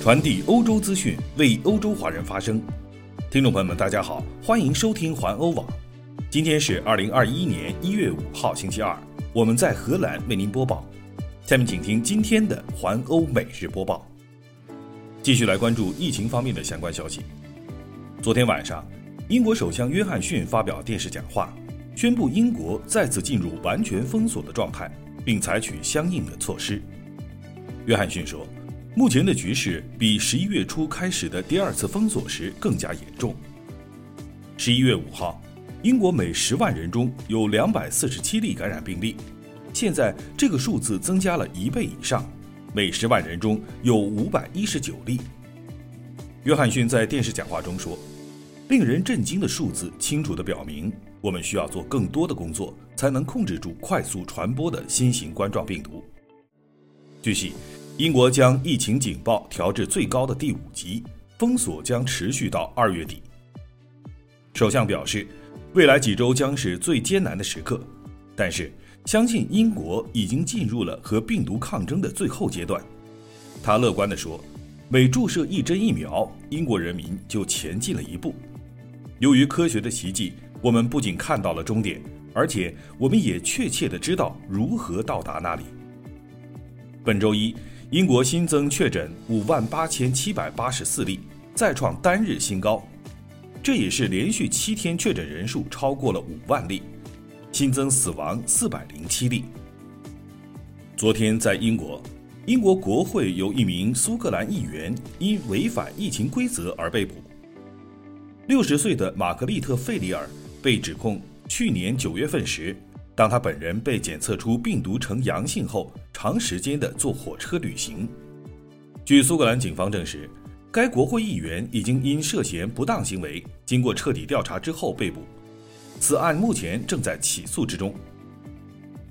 传递欧洲资讯，为欧洲华人发声。听众朋友们，大家好，欢迎收听环欧网。今天是二零二一年一月五号，星期二，我们在荷兰为您播报。下面请听今天的环欧每日播报。继续来关注疫情方面的相关消息。昨天晚上，英国首相约翰逊发表电视讲话，宣布英国再次进入完全封锁的状态，并采取相应的措施。约翰逊说。目前的局势比十一月初开始的第二次封锁时更加严重。十一月五号，英国每十万人中有两百四十七例感染病例，现在这个数字增加了一倍以上，每十万人中有五百一十九例。约翰逊在电视讲话中说：“令人震惊的数字清楚地表明，我们需要做更多的工作，才能控制住快速传播的新型冠状病毒。”据悉。英国将疫情警报调至最高的第五级，封锁将持续到二月底。首相表示，未来几周将是最艰难的时刻，但是相信英国已经进入了和病毒抗争的最后阶段。他乐观地说：“每注射一针疫苗，英国人民就前进了一步。由于科学的奇迹，我们不仅看到了终点，而且我们也确切地知道如何到达那里。”本周一。英国新增确诊五万八千七百八十四例，再创单日新高，这也是连续七天确诊人数超过了五万例，新增死亡四百零七例。昨天在英国，英国国会有一名苏格兰议员因违反疫情规则而被捕。六十岁的玛格丽特·费里尔被指控去年九月份时。当他本人被检测出病毒呈阳性后，长时间的坐火车旅行。据苏格兰警方证实，该国会议员已经因涉嫌不当行为，经过彻底调查之后被捕。此案目前正在起诉之中。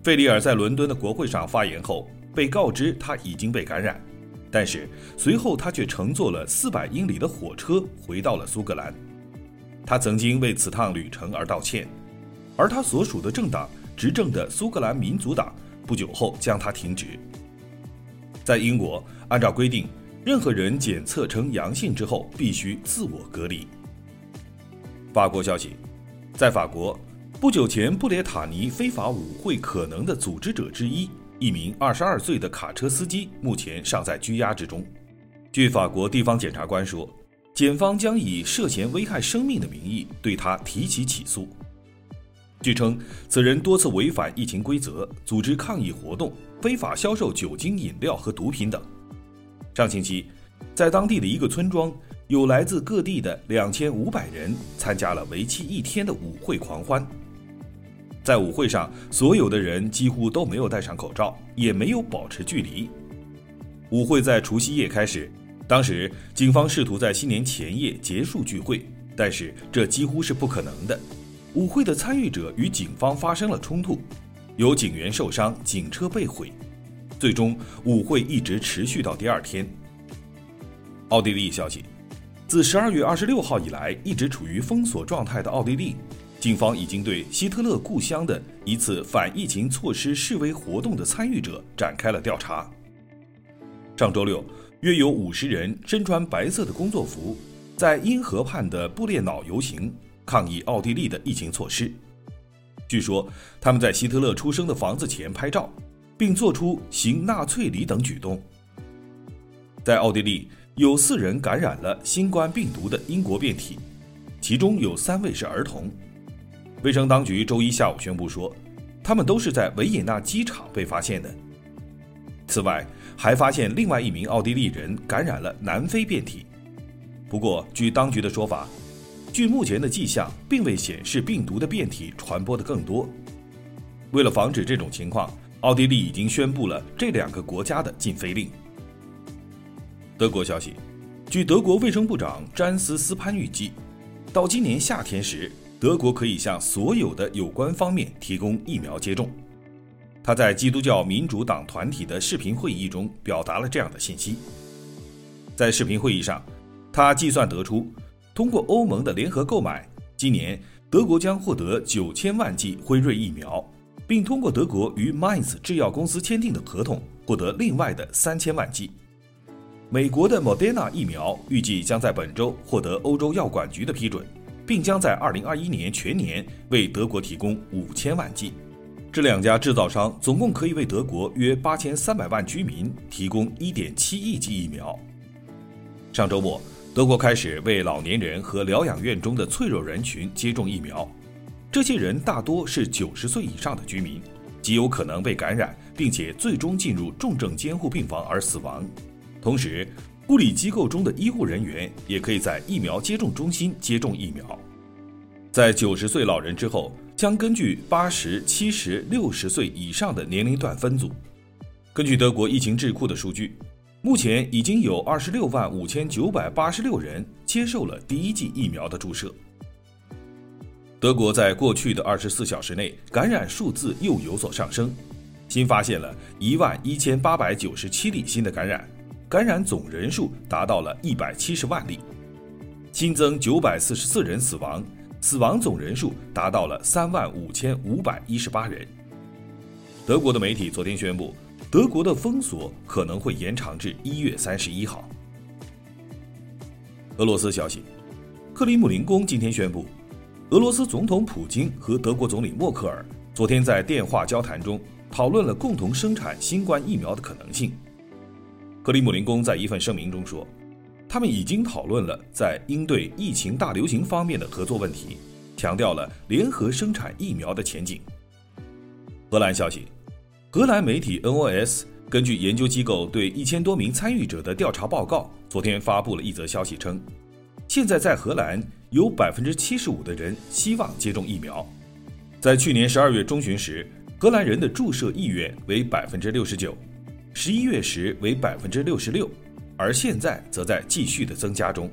费里尔在伦敦的国会上发言后，被告知他已经被感染，但是随后他却乘坐了四百英里的火车回到了苏格兰。他曾经为此趟旅程而道歉，而他所属的政党。执政的苏格兰民族党不久后将他停职。在英国，按照规定，任何人检测呈阳性之后必须自我隔离。法国消息，在法国，不久前布列塔尼非法舞会可能的组织者之一，一名22岁的卡车司机，目前尚在拘押之中。据法国地方检察官说，检方将以涉嫌危害生命的名义对他提起起诉。据称，此人多次违反疫情规则，组织抗议活动，非法销售酒精饮料和毒品等。上星期，在当地的一个村庄，有来自各地的两千五百人参加了为期一天的舞会狂欢。在舞会上，所有的人几乎都没有戴上口罩，也没有保持距离。舞会在除夕夜开始，当时警方试图在新年前夜结束聚会，但是这几乎是不可能的。舞会的参与者与警方发生了冲突，有警员受伤，警车被毁。最终，舞会一直持续到第二天。奥地利消息，自十二月二十六号以来一直处于封锁状态的奥地利，警方已经对希特勒故乡的一次反疫情措施示威活动的参与者展开了调查。上周六，约有五十人身穿白色的工作服，在因河畔的布列瑙游行。抗议奥地利的疫情措施。据说他们在希特勒出生的房子前拍照，并做出行纳粹礼等举动。在奥地利，有四人感染了新冠病毒的英国变体，其中有三位是儿童。卫生当局周一下午宣布说，他们都是在维也纳机场被发现的。此外，还发现另外一名奥地利人感染了南非变体。不过，据当局的说法。据目前的迹象，并未显示病毒的变体传播的更多。为了防止这种情况，奥地利已经宣布了这两个国家的禁飞令。德国消息，据德国卫生部长詹斯斯潘预计，到今年夏天时，德国可以向所有的有关方面提供疫苗接种。他在基督教民主党团体的视频会议中表达了这样的信息。在视频会议上，他计算得出。通过欧盟的联合购买，今年德国将获得九千万剂辉瑞疫苗，并通过德国与 Mainz 制药公司签订的合同，获得另外的三千万剂。美国的 Moderna 疫苗预计将在本周获得欧洲药管局的批准，并将在2021年全年为德国提供5000万剂。这两家制造商总共可以为德国约8300万居民提供1.7亿剂疫苗。上周末，德国开始为老年人和疗养院中的脆弱人群接种疫苗。这些人大多是90岁以上的居民，极有可能被感染，并且最终进入重症监护病房而死亡。同时，护理机构中的医护人员也可以在疫苗接种中心接种疫苗。在90岁老人之后，将根据80、70、60岁以上的年龄段分组。根据德国疫情智库的数据。目前已经有二十六万五千九百八十六人接受了第一剂疫苗的注射。德国在过去的二十四小时内感染数字又有所上升，新发现了一万一千八百九十七例新的感染，感染总人数达到了一百七十万例，新增九百四十四人死亡，死亡总人数达到了三万五千五百一十八人。德国的媒体昨天宣布。德国的封锁可能会延长至一月三十一号。俄罗斯消息，克里姆林宫今天宣布，俄罗斯总统普京和德国总理默克尔昨天在电话交谈中讨论了共同生产新冠疫苗的可能性。克里姆林宫在一份声明中说，他们已经讨论了在应对疫情大流行方面的合作问题，强调了联合生产疫苗的前景。荷兰消息。荷兰媒体 NOS 根据研究机构对一千多名参与者的调查报告，昨天发布了一则消息称，现在在荷兰有百分之七十五的人希望接种疫苗。在去年十二月中旬时，荷兰人的注射意愿为百分之六十九，十一月时为百分之六十六，而现在则在继续的增加中。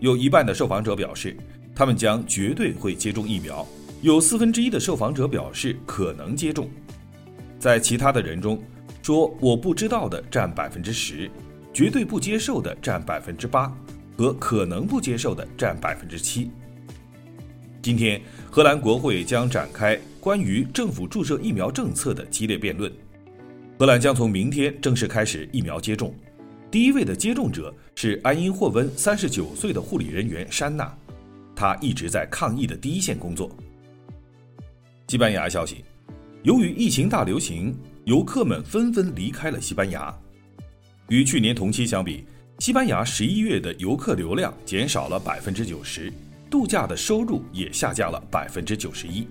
有一半的受访者表示，他们将绝对会接种疫苗；有四分之一的受访者表示可能接种。在其他的人中，说我不知道的占百分之十，绝对不接受的占百分之八，和可能不接受的占百分之七。今天，荷兰国会将展开关于政府注射疫苗政策的激烈辩论。荷兰将从明天正式开始疫苗接种，第一位的接种者是埃因霍温三十九岁的护理人员珊娜，她一直在抗疫的第一线工作。西班牙消息。由于疫情大流行，游客们纷纷离开了西班牙。与去年同期相比，西班牙十一月的游客流量减少了百分之九十，度假的收入也下降了百分之九十一。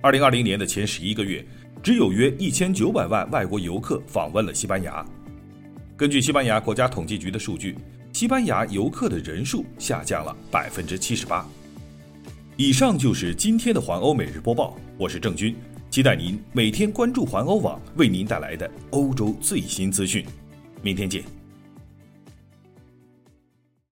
二零二零年的前十一个月，只有约一千九百万外国游客访问了西班牙。根据西班牙国家统计局的数据，西班牙游客的人数下降了百分之七十八。以上就是今天的环欧每日播报，我是郑军。期待您每天关注环欧网为您带来的欧洲最新资讯，明天见。